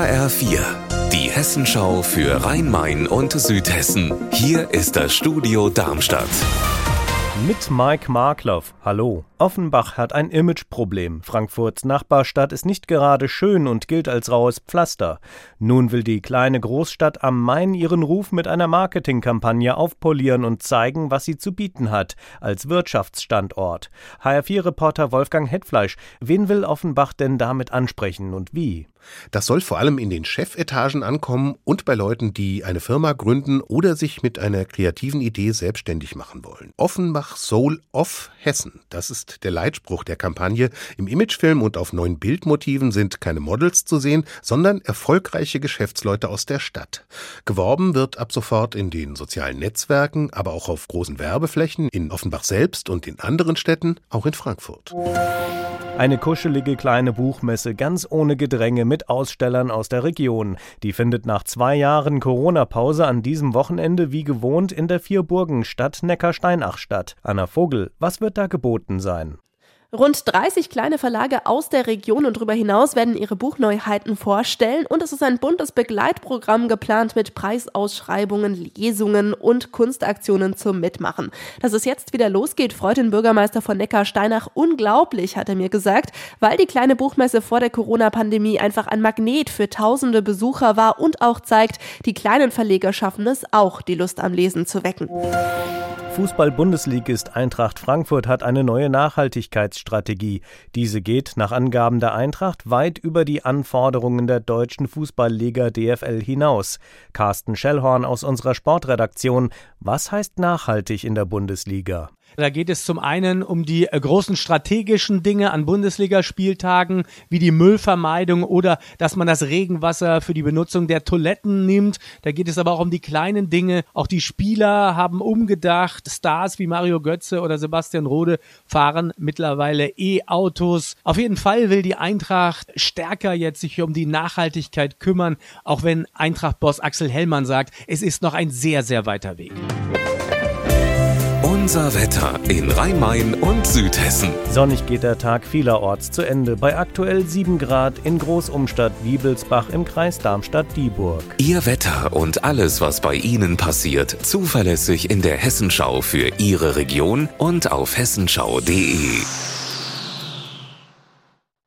HR4, die Hessenschau für Rhein-Main und Südhessen. Hier ist das Studio Darmstadt. Mit Mike Markloff. Hallo. Offenbach hat ein Imageproblem. Frankfurts Nachbarstadt ist nicht gerade schön und gilt als raues Pflaster. Nun will die kleine Großstadt am Main ihren Ruf mit einer Marketingkampagne aufpolieren und zeigen, was sie zu bieten hat als Wirtschaftsstandort. HR4-Reporter Wolfgang Hetfleisch. Wen will Offenbach denn damit ansprechen und wie? Das soll vor allem in den Chefetagen ankommen und bei Leuten, die eine Firma gründen oder sich mit einer kreativen Idee selbstständig machen wollen. Offenbach Soul of Hessen. Das ist der Leitspruch der Kampagne. Im Imagefilm und auf neuen Bildmotiven sind keine Models zu sehen, sondern erfolgreiche Geschäftsleute aus der Stadt. Geworben wird ab sofort in den sozialen Netzwerken, aber auch auf großen Werbeflächen in Offenbach selbst und in anderen Städten, auch in Frankfurt. Eine kuschelige kleine Buchmesse ganz ohne Gedränge mit Ausstellern aus der Region. Die findet nach zwei Jahren Corona-Pause an diesem Wochenende wie gewohnt in der Vierburgenstadt Neckarsteinach statt. Anna Vogel, was wird da geboten sein? Rund 30 kleine Verlage aus der Region und darüber hinaus werden ihre Buchneuheiten vorstellen und es ist ein buntes Begleitprogramm geplant mit Preisausschreibungen, Lesungen und Kunstaktionen zum Mitmachen. Dass es jetzt wieder losgeht, freut den Bürgermeister von Neckarsteinach unglaublich, hat er mir gesagt, weil die kleine Buchmesse vor der Corona-Pandemie einfach ein Magnet für tausende Besucher war und auch zeigt, die kleinen Verleger schaffen es auch, die Lust am Lesen zu wecken. Fußball-Bundesligist Eintracht Frankfurt hat eine neue Nachhaltigkeitsstrategie. Diese geht nach Angaben der Eintracht weit über die Anforderungen der deutschen Fußballliga DFL hinaus. Carsten Schellhorn aus unserer Sportredaktion. Was heißt nachhaltig in der Bundesliga? Da geht es zum einen um die äh, großen strategischen Dinge an Bundesligaspieltagen, wie die Müllvermeidung oder dass man das Regenwasser für die Benutzung der Toiletten nimmt. Da geht es aber auch um die kleinen Dinge. Auch die Spieler haben umgedacht. Stars wie Mario Götze oder Sebastian Rode fahren mittlerweile E-Autos. Auf jeden Fall will die Eintracht stärker jetzt sich um die Nachhaltigkeit kümmern, auch wenn Eintracht-Boss Axel Hellmann sagt, es ist noch ein sehr, sehr weiter Weg. Unser Wetter in Rhein-Main und Südhessen. Sonnig geht der Tag vielerorts zu Ende. Bei aktuell 7 Grad in Großumstadt Wiebelsbach im Kreis Darmstadt-Dieburg. Ihr Wetter und alles, was bei Ihnen passiert, zuverlässig in der Hessenschau für Ihre Region und auf hessenschau.de.